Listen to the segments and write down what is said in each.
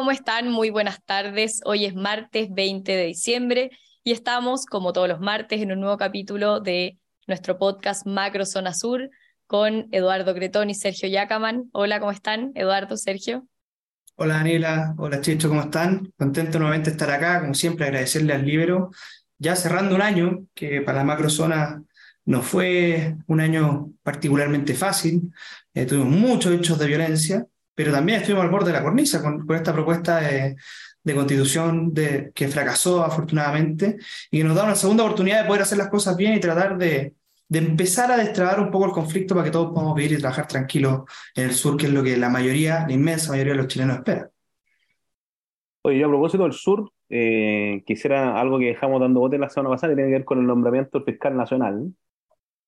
¿cómo están? Muy buenas tardes. Hoy es martes 20 de diciembre y estamos, como todos los martes, en un nuevo capítulo de nuestro podcast Macro Zona Sur con Eduardo Cretón y Sergio Yacaman. Hola, ¿cómo están? Eduardo, Sergio. Hola Daniela, hola Chicho, ¿cómo están? Contento nuevamente de estar acá, como siempre agradecerle al Libero, ya cerrando un año que para la macrozona no fue un año particularmente fácil, eh, tuvimos muchos hechos de violencia, pero también estuvimos al borde de la cornisa con, esta propuesta de, constitución que fracasó afortunadamente y que nos da una segunda oportunidad de poder hacer las cosas bien y tratar de, de empezar a destrabar un poco el conflicto para que todos podamos vivir y trabajar tranquilos en el sur, que es lo que la mayoría, la inmensa mayoría de los chilenos espera. Oye, yo a propósito del sur, eh, quisiera algo que dejamos dando bote la semana pasada, que tiene que ver con el nombramiento del fiscal nacional,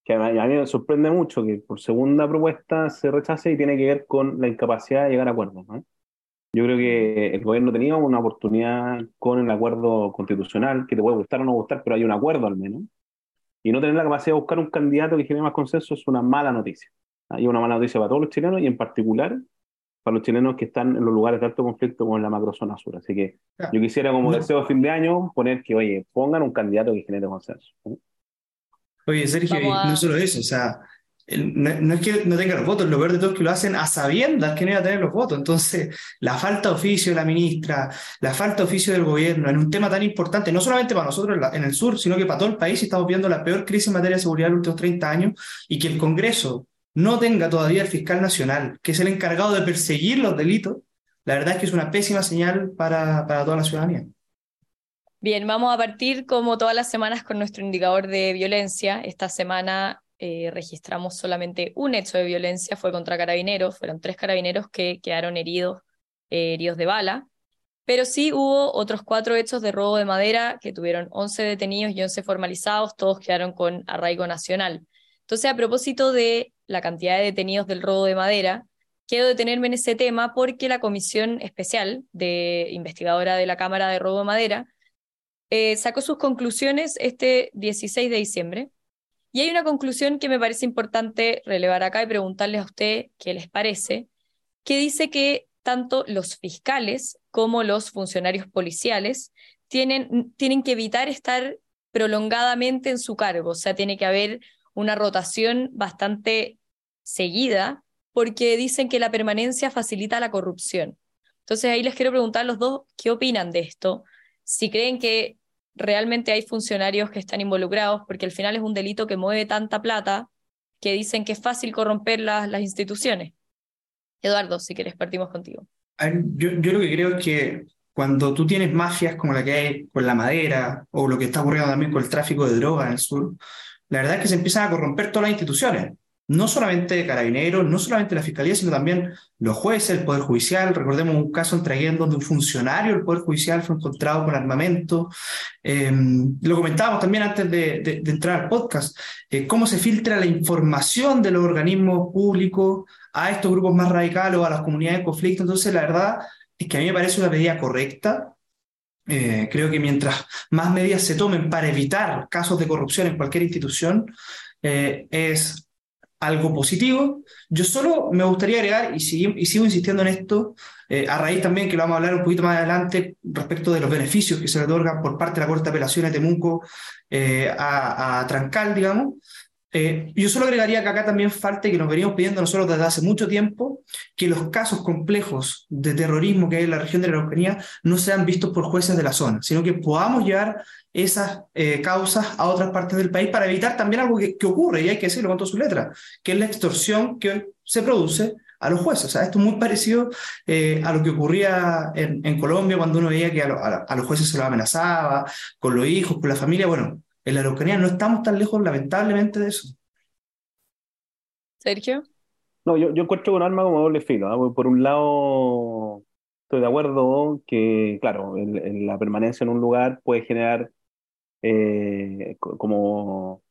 que a mí, me sorprende mucho que por segunda propuesta se rechace y tiene que ver con la incapacidad de llegar a acuerdos. Yo creo que el gobierno tenía una oportunidad con el acuerdo constitucional, que te puede gustar o no gustar, pero hay un acuerdo al menos. Y no tener la capacidad de buscar un candidato que genere más consenso es una mala noticia. Hay una mala noticia para todos los chilenos y en particular para los chilenos que están en los lugares de alto conflicto como en la macrozona sur. Así que yo quisiera como deseo de fin de año poner que, oye, pongan un candidato que genere consenso. Oye, Sergio, no solo eso, o sea, no, es que no tenga los votos, lo peor de todo es que lo hacen a sabiendas que no iba a tener los votos. Entonces, la falta de oficio de la ministra, la falta de oficio del gobierno en un tema tan importante, no solamente para nosotros en el sur, sino que para todo el país, estamos viendo la peor crisis en materia de seguridad en los últimos 30 años y que el Congreso no tenga todavía el fiscal nacional, que es el encargado de perseguir los delitos, la verdad es que es una pésima señal para, para toda la ciudadanía. Bien, vamos a partir como todas las semanas con nuestro indicador de violencia. Esta semana eh, registramos solamente un hecho de violencia, fue contra carabineros, fueron tres carabineros que quedaron heridos, eh, heridos de bala, pero sí hubo otros cuatro hechos de robo de madera que tuvieron 11 detenidos y 11 formalizados, todos quedaron con arraigo nacional. Entonces, a propósito de la cantidad de detenidos del robo de madera, quiero detenerme en ese tema porque la comisión especial de investigadora de la Cámara de Robo de Madera eh, sacó sus conclusiones este 16 de diciembre. Y hay una conclusión que me parece importante relevar acá y preguntarles a usted qué les parece, que dice que tanto los fiscales como los funcionarios policiales tienen, tienen que evitar estar prolongadamente en su cargo, o sea, tiene que haber una rotación bastante seguida, porque dicen que la permanencia facilita la corrupción. Entonces ahí les quiero preguntar a los dos qué opinan de esto, si creen que realmente hay funcionarios que están involucrados, porque al final es un delito que mueve tanta plata que dicen que es fácil corromper las, las instituciones. Eduardo, si quieres, partimos contigo. Yo, yo lo que creo es que cuando tú tienes mafias como la que hay con la madera o lo que está ocurriendo también con el tráfico de drogas en el sur, la verdad es que se empiezan a corromper todas las instituciones no solamente carabineros, no solamente la fiscalía, sino también los jueces, el Poder Judicial. Recordemos un caso en Traguén donde un funcionario del Poder Judicial fue encontrado con armamento. Em, lo comentábamos también antes de, entrar al podcast, eh, cómo se filtra la información de los organismos públicos a estos grupos más radicales o a las comunidades de conflicto. Entonces, la verdad es que a mí me parece una medida correcta. Eh, creo que mientras más medidas se tomen para evitar casos de corrupción en cualquier institución, eh, es algo positivo. Yo solo me gustaría agregar, y, sigo, insistiendo en esto, eh, a raíz también que lo vamos a hablar un poquito más adelante respecto de los beneficios que se le otorgan por parte de la Corte de Apelaciones de Temuco eh, a, a, Trancal, digamos. Eh, yo solo agregaría que acá también falta, que nos veníamos pidiendo nosotros desde hace mucho tiempo, que los casos complejos de terrorismo que hay en la región de la Araucanía no sean vistos por jueces de la zona, sino que podamos llevar esas eh, causas a otras partes del país para evitar también algo que, ocurre, y hay que decirlo con todas sus letras, que es la extorsión que se produce a los jueces. O sea, esto es muy parecido eh, a lo que ocurría en, Colombia cuando uno veía que a, los jueces se los amenazaba, con los hijos, con la familia. Bueno, en la Araucanía no estamos tan lejos, lamentablemente, de eso. Sergio. No, yo, yo encuentro un arma como doble filo. ¿ah? Por un lado, estoy de acuerdo que, claro, la permanencia en un lugar puede generar eh, como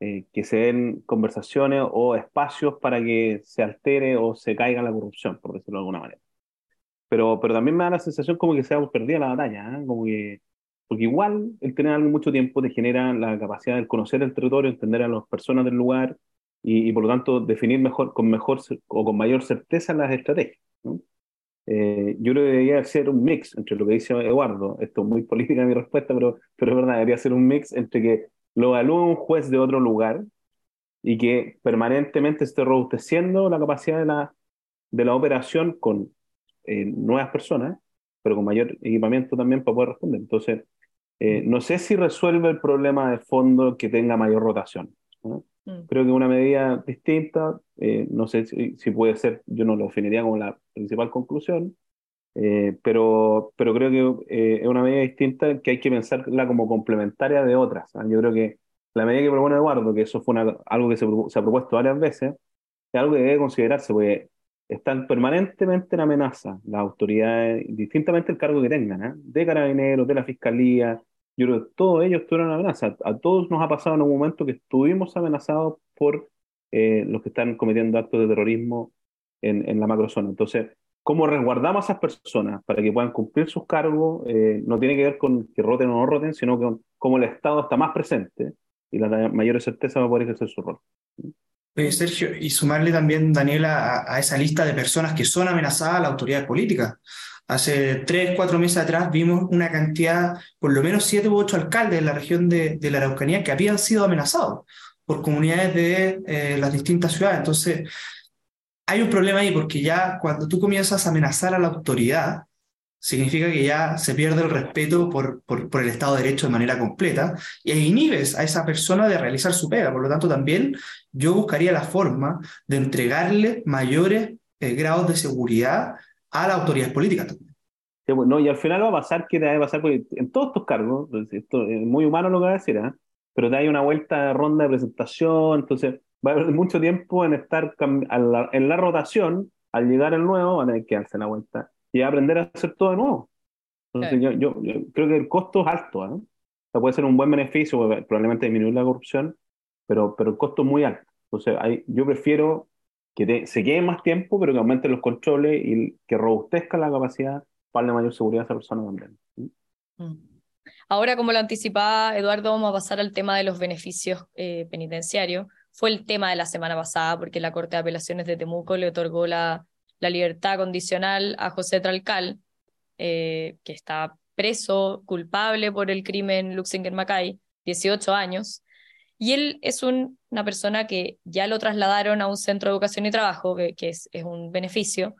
eh, que se den conversaciones o espacios para que se altere o se caiga la corrupción, por decirlo de alguna manera. Pero, pero también me da la sensación como que se ha perdido la batalla, ¿eh? como que, porque igual el tener algo mucho tiempo te genera la capacidad de conocer el territorio, entender a las personas del lugar y, por lo tanto definir mejor, con mejor o con mayor certeza las estrategias. eh, yo creo que debería ser un mix entre lo que dice Eduardo, esto es muy política mi respuesta, pero, pero es verdad, debería ser un mix entre que lo evalúe un juez de otro lugar y que permanentemente esté robusteciendo la capacidad de la, de la operación con eh, nuevas personas, pero con mayor equipamiento también para poder responder. Entonces, eh, no sé si resuelve el problema de fondo que tenga mayor rotación. Mm. Creo que una medida distinta, eh, no sé si, puede ser, yo no lo definiría como la principal conclusión, eh, pero, pero creo que eh, es una medida distinta que hay que pensarla como complementaria de otras. Yo creo que la medida que propone Eduardo, que eso fue algo que se, se, ha propuesto varias veces, es algo que debe considerarse, porque están permanentemente en amenaza las autoridades, distintamente el cargo que tengan, de carabineros, de la fiscalía, yo creo que todos ellos tuvieron amenaza. A todos nos ha pasado en un momento que estuvimos amenazados por eh, los que están cometiendo actos de terrorismo en, en la macrozona. Entonces, ¿cómo resguardamos a esas personas para que puedan cumplir sus cargos? Eh, no tiene que ver con que roten o no roten, sino con cómo el Estado está más presente y la mayor certeza va a poder ejercer su rol. Sergio, y sumarle también, Daniela, a, a, esa lista de personas que son amenazadas a la autoridad política. Hace tres, cuatro meses atrás vimos una cantidad, por lo menos siete u ocho alcaldes en la región de, de la Araucanía que habían sido amenazados por comunidades de eh, las distintas ciudades. Entonces, hay un problema ahí porque ya cuando tú comienzas a amenazar a la autoridad, significa que ya se pierde el respeto por, por, por, el Estado de Derecho de manera completa y inhibes a esa persona de realizar su pega. Por lo tanto, también yo buscaría la forma de entregarle mayores eh, grados de seguridad a las autoridades políticas también. Pues, no, y al final va a pasar que te va a pasar, porque en todos estos cargos, pues, esto es muy humano lo que va a decir, ¿eh? pero te hay una vuelta de ronda de presentación, entonces va a haber mucho tiempo en estar en la rotación, al llegar el nuevo, van a tener que darse la vuelta y aprender a hacer todo de nuevo. Entonces yo, yo, creo que el costo es alto, ¿eh? O sea, puede ser un buen beneficio, probablemente disminuir la corrupción, pero, pero el costo es muy alto. Entonces hay, yo prefiero que se quede más tiempo, pero que aumenten los controles y que robustezca la capacidad para darle mayor seguridad a esa persona también. Mm. Ahora, como lo anticipaba Eduardo, vamos a pasar al tema de los beneficios eh, penitenciarios. Fue el tema de la semana pasada, porque la Corte de Apelaciones de Temuco le otorgó la, la libertad condicional a José Tralcal, eh, que está preso, culpable por el crimen Luxinger Macay, 18 años. Y él es una persona que ya lo trasladaron a un centro de educación y trabajo, que, es, un beneficio,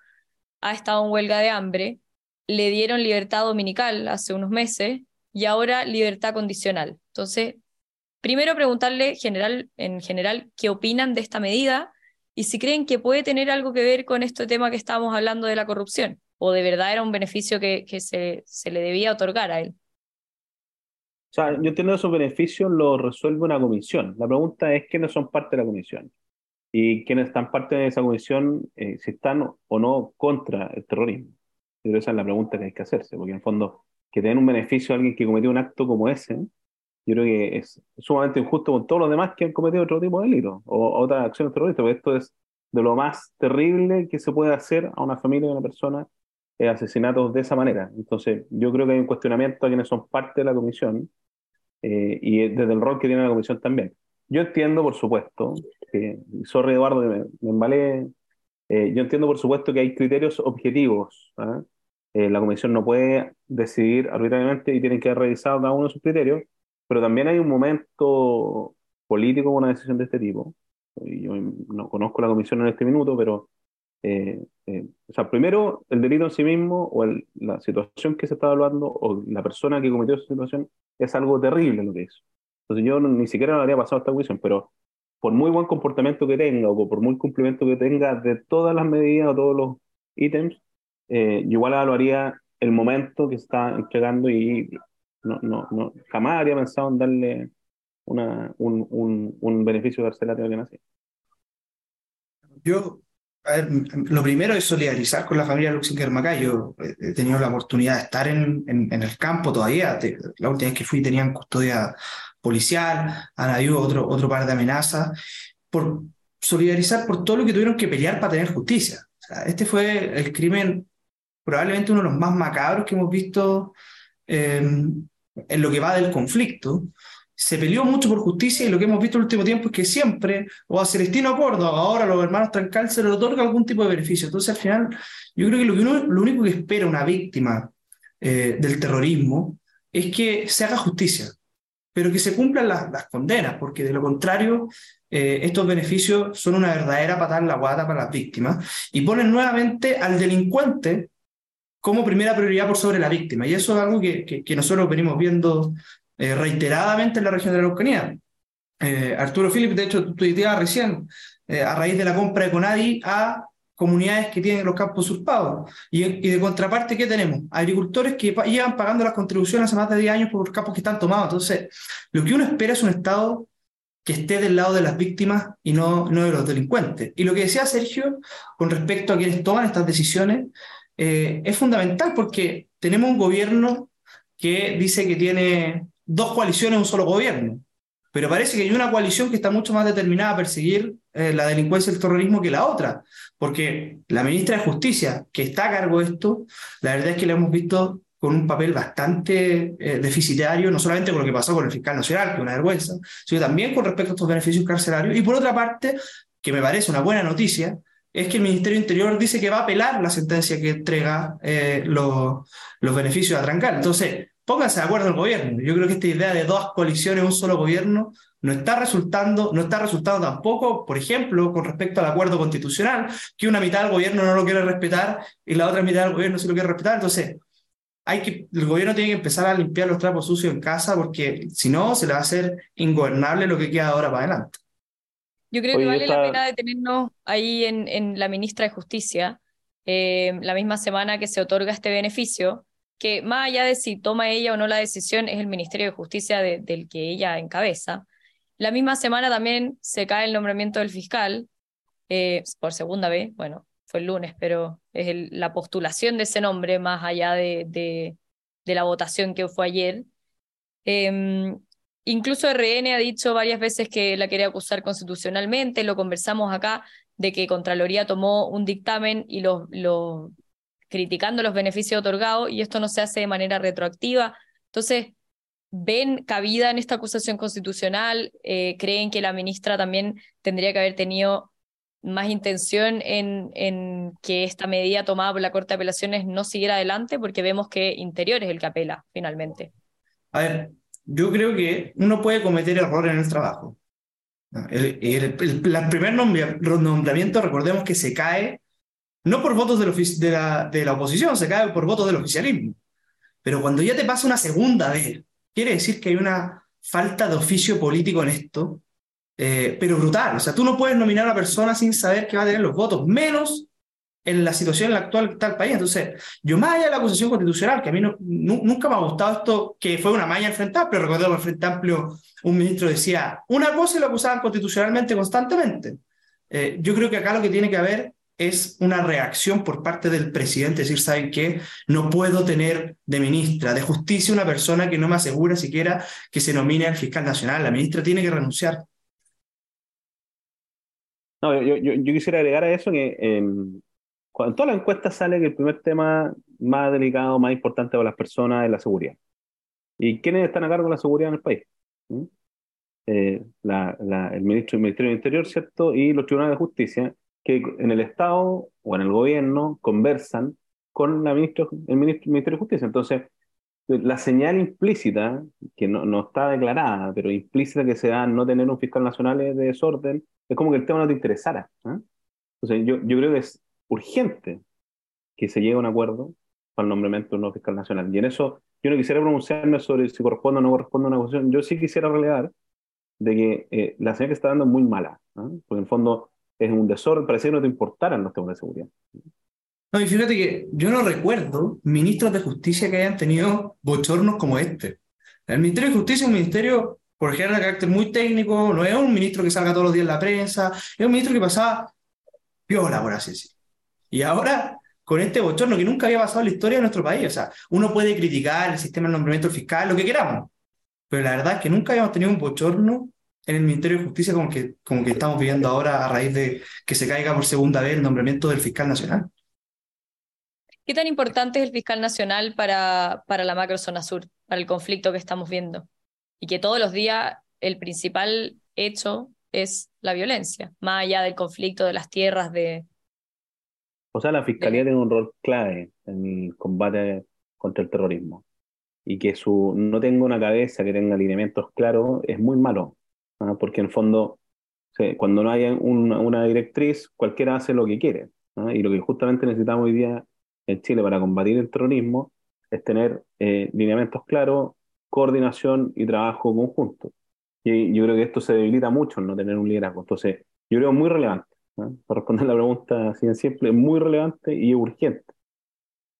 ha estado en huelga de hambre, le dieron libertad dominical hace unos meses y ahora libertad condicional. Entonces, primero preguntarle general, en general qué opinan de esta medida y si creen que puede tener algo que ver con este tema que estábamos hablando de la corrupción, o de verdad era un beneficio que, se, se le debía otorgar a él. O sea, yo entiendo esos beneficios los resuelve una comisión. La pregunta es quiénes son parte de la comisión y quiénes están parte de esa comisión, eh, si están o no contra el terrorismo. Yo esa es la pregunta que hay que hacerse, porque en el fondo, que den un beneficio a alguien que cometió un acto como ese, yo creo que es sumamente injusto con todos los demás que han cometido otro tipo de delitos o, otras acciones terroristas, porque esto es de lo más terrible que se puede hacer a una familia, a una persona, eh, asesinatos de esa manera. Entonces, yo creo que hay un cuestionamiento a quienes son parte de la comisión eh, y desde el rol que tiene la comisión también. Yo entiendo, por supuesto, que, sorry Eduardo, me, me embalé, eh, yo entiendo, por supuesto, que hay criterios objetivos. ¿ah? Eh, la comisión no puede decidir arbitrariamente y tienen que haber revisado cada uno de sus criterios, pero también hay un momento político con una decisión de este tipo. Yo no conozco la comisión en este minuto, pero eh, eh, o sea, primero, el delito en sí mismo o la situación que se está evaluando o la persona que cometió esa situación es algo terrible lo que hizo. Entonces yo ni siquiera lo habría pasado esta cuestión, pero por muy buen comportamiento que tenga o por muy cumplimiento que tenga de todas las medidas o todos los ítems, eh, yo igual evaluaría el momento que está entregando y no, no, no, jamás habría pensado en darle una, un, un, un beneficio carcelario a alguien así. Yo lo primero es solidarizar con la familia Luxinger Macay. Yo he tenido la oportunidad de estar en, el campo todavía. La última vez que fui tenían custodia policial, han habido otro, otro par de amenazas. Por solidarizar por todo lo que tuvieron que pelear para tener justicia. este fue el crimen, probablemente uno de los más macabros que hemos visto eh, en lo que va del conflicto. Se peleó mucho por justicia y lo que hemos visto en el último tiempo es que siempre, o a Celestino Córdoba, ahora los hermanos Trancal, se le otorga algún tipo de beneficio. Entonces, al final, yo creo que lo, lo único que espera una víctima eh, del terrorismo es que se haga justicia, pero que se cumplan las, las condenas, porque de lo contrario, eh, estos beneficios son una verdadera patada en la guata para las víctimas y ponen nuevamente al delincuente como primera prioridad por sobre la víctima. Y eso es algo que, que nosotros venimos viendo eh, reiteradamente en la región de la Araucanía. Eh, Arturo Philip, de hecho, tuiteaba recién, eh, a raíz de la compra de Conadi a comunidades que tienen los campos usurpados. Y, y, de contraparte, ¿qué tenemos? Agricultores que llevan pagando las contribuciones hace más de 10 años por los campos que están tomados. Entonces, lo que uno espera es un Estado que esté del lado de las víctimas y no, no de los delincuentes. Y lo que decía Sergio con respecto a quienes toman estas decisiones eh, es fundamental porque tenemos un gobierno que dice que tiene dos coaliciones un solo gobierno. Pero parece que hay una coalición que está mucho más determinada a perseguir eh, la delincuencia y el terrorismo que la otra. Porque la ministra de Justicia, que está a cargo de esto, la verdad es que la hemos visto con un papel bastante eh, deficitario, no solamente con lo que pasó con el fiscal nacional, que es una vergüenza, sino también con respecto a estos beneficios carcelarios. Y por otra parte, que me parece una buena noticia, es que el Ministerio Interior dice que va a apelar la sentencia que entrega eh, los, los beneficios a Trancal. Entonces, pónganse de acuerdo el gobierno. Yo creo que esta idea de dos coaliciones, un solo gobierno, no está resultando, no está resultando tampoco, por ejemplo, con respecto al acuerdo constitucional, que una mitad del gobierno no lo quiere respetar y la otra mitad del gobierno sí lo quiere respetar. Entonces, hay que, el gobierno tiene que empezar a limpiar los trapos sucios en casa porque si no, se le va a hacer ingobernable lo que queda ahora para adelante. Yo creo Oye, que vale esta... la pena detenernos ahí en, en la ministra de Justicia, eh, la misma semana que se otorga este beneficio que más allá de si toma ella o no la decisión, es el Ministerio de Justicia de, del que ella encabeza. La misma semana también se cae el nombramiento del fiscal, eh, por segunda vez, bueno, fue el lunes, pero es la postulación de ese nombre más allá de, de, la votación que fue ayer. Eh, incluso RN ha dicho varias veces que la quería acusar constitucionalmente, lo conversamos acá, de que Contraloría tomó un dictamen y lo, lo criticando los beneficios otorgados y esto no se hace de manera retroactiva. Entonces, ven cabida en esta acusación constitucional, eh, creen que la ministra también tendría que haber tenido más intención en, en, que esta medida tomada por la Corte de Apelaciones no siguiera adelante, porque vemos que Interior es el que apela finalmente. A ver, yo creo que uno puede cometer errores en el trabajo. El, el, el, el primer nombramiento, recordemos que se cae no por votos de la, de la oposición, se cae por votos del oficialismo. Pero cuando ya te pasa una segunda vez, quiere decir que hay una falta de oficio político en esto, eh, pero brutal. O sea, tú no puedes nominar a una persona sin saber que va a tener los votos, menos en la situación en la actual que está el país. Entonces, yo más allá de la acusación constitucional, que a mí no, nu, nunca me ha gustado esto, que fue una malla en Frente Amplio, recuerdo que en Frente Amplio un ministro decía una cosa y lo acusaban constitucionalmente constantemente. Eh, yo creo que acá lo que tiene que haber es una reacción por parte del presidente, decir, ¿saben qué? No puedo tener de ministra de justicia una persona que no me asegura siquiera que se nomine al fiscal nacional. La ministra tiene que renunciar. No, yo, yo, quisiera agregar a eso que eh, cuando en toda la encuesta sale que el primer tema más delicado, más importante para las personas es la seguridad. ¿Y quiénes están a cargo de la seguridad en el país? ¿Mm? Eh, la, el, ministro, el Ministerio del Interior, ¿cierto? Y los tribunales de justicia que en el Estado o en el gobierno conversan con la ministro, el ministro, Ministerio de Justicia. Entonces, la señal implícita, que no, no está declarada, pero implícita que se da no tener un fiscal nacional de desorden, es como que el tema no te interesara. ¿eh? Entonces, yo, yo creo que es urgente que se llegue a un acuerdo para el nombramiento de un nuevo fiscal nacional. Y en eso, yo no quisiera pronunciarme sobre si corresponde o no corresponde a una cuestión. Yo sí quisiera relevar de que eh, la señal que está dando es muy mala, ¿eh? porque en el fondo es un desorden, parece que no te importaran los temas de seguridad. No, y fíjate que yo no recuerdo ministros de justicia que hayan tenido bochornos como este. El Ministerio de Justicia es un ministerio, por ejemplo, de carácter muy técnico, no es un ministro que salga todos los días en la prensa, es un ministro que pasaba piola, por así decirlo. Y ahora, con este bochorno que nunca había pasado en la historia de nuestro país, o sea, uno puede criticar el sistema de nombramiento fiscal, lo que queramos, pero la verdad es que nunca habíamos tenido un bochorno en el Ministerio de Justicia como que, como que estamos viviendo ahora a raíz de que se caiga por segunda vez el nombramiento del fiscal nacional. ¿Qué tan importante es el fiscal nacional para, para la macrozona sur, para el conflicto que estamos viendo? y que todos los días el principal hecho es la violencia, más allá del conflicto de las tierras, de... O sea, la Fiscalía tiene un rol clave en el combate contra el terrorismo y que su no tenga una cabeza que tenga alineamientos claros es muy malo, ¿ah? porque en el fondo cuando no hay una, directriz, cualquiera hace lo que quiere. Y lo que justamente necesitamos hoy día en Chile para combatir el terrorismo es tener eh, lineamientos claros, coordinación y trabajo conjunto. Y yo creo que esto se debilita mucho en no tener un liderazgo. Entonces, yo creo muy relevante. Para responder la pregunta así en simple, muy relevante y urgente.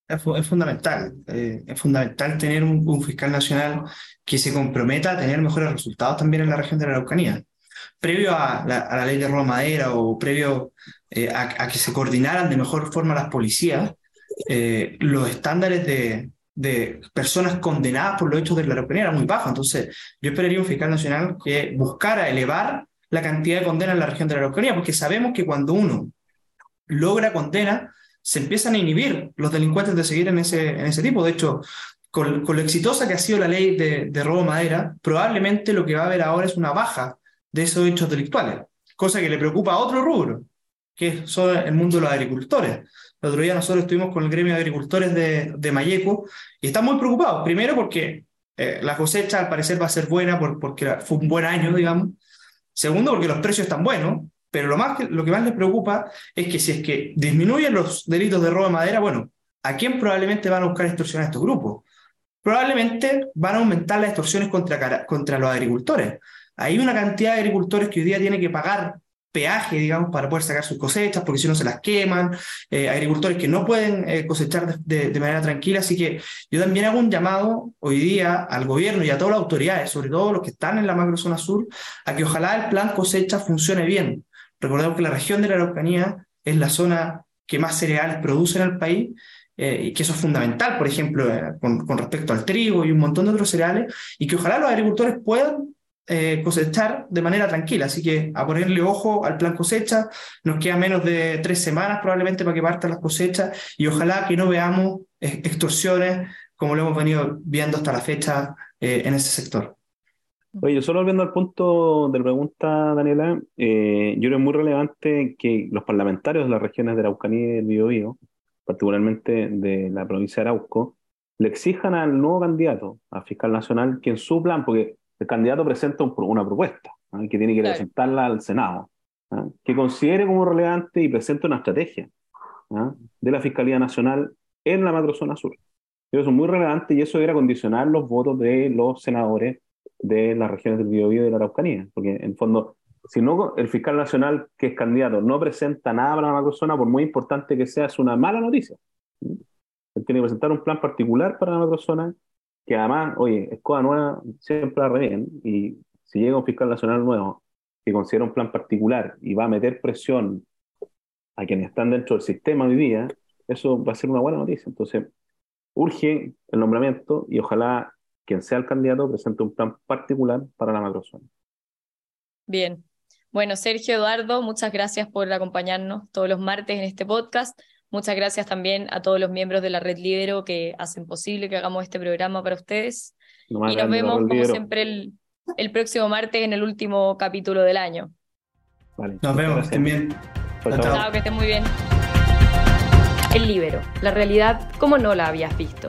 Es, fundamental, eh, es fundamental tener un, fiscal nacional que se comprometa a tener mejores resultados también en la región de la Araucanía. Previo a la, ley de roba madera o previo eh, a, que se coordinaran de mejor forma las policías, eh, los estándares de, de, personas condenadas por los hechos de la Araucanía eran muy bajos. Entonces, yo esperaría un fiscal nacional que buscara elevar la cantidad de condenas en la región de la Araucanía, porque sabemos que cuando uno logra condena, se empiezan a inhibir los delincuentes de seguir en ese, tipo. De hecho, con, lo exitosa que ha sido la ley de, de robo madera, probablemente lo que va a haber ahora es una baja de esos hechos delictuales, cosa que le preocupa a otro rubro, que es el mundo de los agricultores. El otro día nosotros estuvimos con el gremio de agricultores de, de Mayeco y están muy preocupados. Primero porque eh, la cosecha al parecer va a ser buena porque fue un buen año, digamos. Segundo porque los precios están buenos pero lo, más que, lo que más les preocupa es que si es que disminuyen los delitos de robo de madera, bueno, ¿a quién probablemente van a buscar extorsionar estos grupos? Probablemente van a aumentar las extorsiones contra, contra los agricultores. Hay una cantidad de agricultores que hoy día tienen que pagar peaje, digamos, para poder sacar sus cosechas, porque si no se las queman, eh, agricultores que no pueden eh, cosechar de, de, manera tranquila. Así que yo también hago un llamado hoy día al gobierno y a todas las autoridades, sobre todo los que están en la macrozona sur, a que ojalá el plan cosecha funcione bien, Recordemos que la región de la Araucanía es la zona que más cereales produce en el país eh, y que eso es fundamental, por ejemplo, eh, con, respecto al trigo y un montón de otros cereales, y que ojalá los agricultores puedan eh, cosechar de manera tranquila. Así que a ponerle ojo al plan cosecha, nos queda menos de tres semanas probablemente para que partan las cosechas y ojalá que no veamos extorsiones como lo hemos venido viendo hasta la fecha en ese sector. Oye, solo volviendo al punto de la pregunta, Daniela, eh, yo creo muy relevante que los parlamentarios de las regiones de Araucanía y del Biobío, particularmente de la provincia de Arauco, le exijan al nuevo candidato, al fiscal nacional, que en su plan, porque el candidato presenta una propuesta, ¿ah? que tiene que presentarla al Senado, ¿ah? que considere como relevante y presente una estrategia de la Fiscalía Nacional en la macrozona sur. Eso es muy relevante y eso era condicionar los votos de los senadores de las regiones del Biobío y de la Araucanía, porque en fondo, si no el fiscal nacional que es candidato no presenta nada para la macrozona, por muy importante que sea, es una mala noticia. Él tiene que presentar un plan particular para la macrozona, que además, oye, Escoda Nueva siempre la bien, y si llega un fiscal nacional nuevo que considera un plan particular y va a meter presión a quienes están dentro del sistema hoy día, eso va a ser una buena noticia. Entonces, urge el nombramiento y ojalá quien sea el candidato presente un plan particular para la macrozona. Bien. Bueno, Sergio Eduardo, muchas gracias por acompañarnos todos los martes en este podcast. Muchas gracias también a todos los miembros de la Red Libero que hacen posible que hagamos este programa para ustedes. y nos vemos, como siempre, el, el, próximo martes en el último capítulo del año. Vale, nos vemos, que estén bien. Chao, que estén muy bien. El Libero, la realidad como no la habías visto.